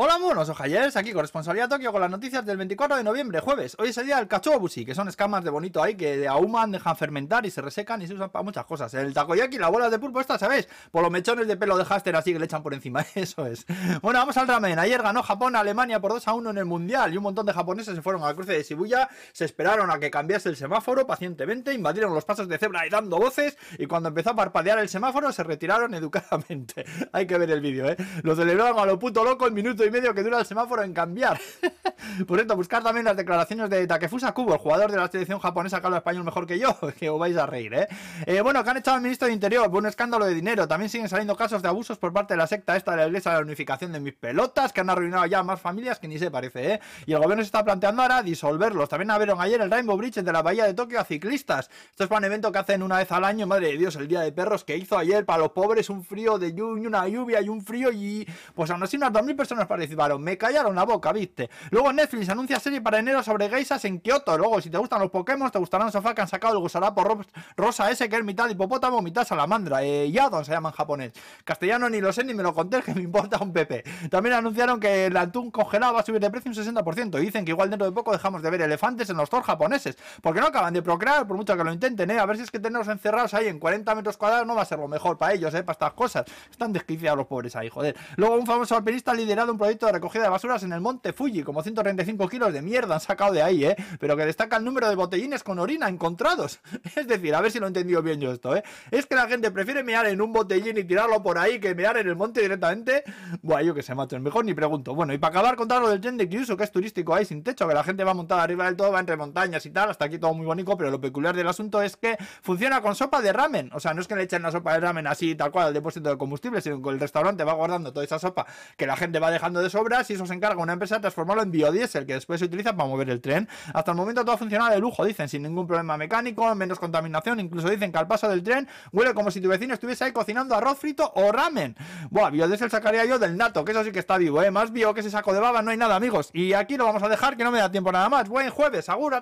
Hola monos, ojayers, aquí corresponsalía Tokio con las noticias del 24 de noviembre, jueves. Hoy es el día del kachobushi, que son escamas de bonito ahí que ahuman, dejan fermentar y se resecan y se usan para muchas cosas. El takoyaki, la bola de pulpo esta, ¿sabéis? Por los mechones de pelo de Haster así que le echan por encima, eso es. Bueno, vamos al ramen. Ayer ganó Japón Alemania por 2 a 1 en el Mundial y un montón de japoneses se fueron a la cruce de Shibuya, se esperaron a que cambiase el semáforo pacientemente, invadieron los pasos de cebra y dando voces y cuando empezó a parpadear el semáforo se retiraron educadamente. Hay que ver el vídeo, ¿eh? Lo celebraron a lo puto loco el minuto y medio que dura el semáforo en cambiar. Por cierto, buscar también las declaraciones de Takefusa Kubo, el jugador de la selección japonesa que habla español mejor que yo, que os vais a reír, ¿eh? ¿eh? Bueno, que han echado al ministro de Interior por un escándalo de dinero. También siguen saliendo casos de abusos por parte de la secta esta de la iglesia de la unificación de mis pelotas, que han arruinado ya más familias que ni se parece, ¿eh? Y el gobierno se está planteando ahora disolverlos. También abrieron ayer el Rainbow Bridge de la bahía de Tokio a ciclistas. Esto es para un evento que hacen una vez al año, madre de Dios, el día de perros que hizo ayer para los pobres un frío de lluvia, una lluvia y un frío y pues aún así unas 2.000 personas participaron. Me callaron la boca, ¿viste? Luego Netflix anuncia serie para enero sobre geisas en Kioto. Luego, si te gustan los Pokémon, te gustarán sofá que han sacado el gusarapo rosa ese que es mitad hipopótamo, mitad salamandra. Eh, Yadon se llama en japonés. Castellano ni lo sé ni me lo conté, que me importa un pepe. También anunciaron que el atún congelado va a subir de precio un 60%. Y dicen que igual dentro de poco dejamos de ver elefantes en los tours japoneses. Porque no acaban de procrear, por mucho que lo intenten, ¿eh? A ver si es que tenerlos encerrados ahí en 40 metros cuadrados no va a ser lo mejor para ellos, ¿eh? Para estas cosas. Están desquiciados los pobres ahí, joder. Luego, un famoso alpinista ha liderado un proyecto de recogida de basuras en el monte Fuji, como 135 kilos de mierda han sacado de ahí, ¿eh? Pero que destaca el número de botellines con orina encontrados. Es decir, a ver si lo he entendido bien yo esto, ¿eh? Es que la gente prefiere mear en un botellín y tirarlo por ahí que mear en el monte directamente. Buah, yo que sé, macho, mejor ni pregunto. Bueno, y para acabar, contar lo del tren de Kyushu, que es turístico ahí sin techo, que la gente va montada arriba del todo, va entre montañas y tal, hasta aquí todo muy bonito, pero lo peculiar del asunto es que funciona con sopa de ramen. O sea, no es que le echen la sopa de ramen así, tal cual, al depósito de combustible, sino que el restaurante va guardando toda esa sopa que la gente va dejando de sobras y eso se encarga una empresa de transformarlo en biodiesel, que después se utiliza para mover el tren. Hasta el momento todo ha funcionado de lujo, dicen, sin ningún problema mecánico, menos contaminación, incluso dicen que al paso del tren huele como si tu vecino estuviese ahí cocinando arroz frito o ramen. Buah, biodiesel sacaría yo del nato, que eso sí que está vivo, ¿eh? Más bio que ese saco de baba, no hay nada, amigos. Y aquí lo vamos a dejar, que no me da tiempo nada más. Buen jueves, aguras.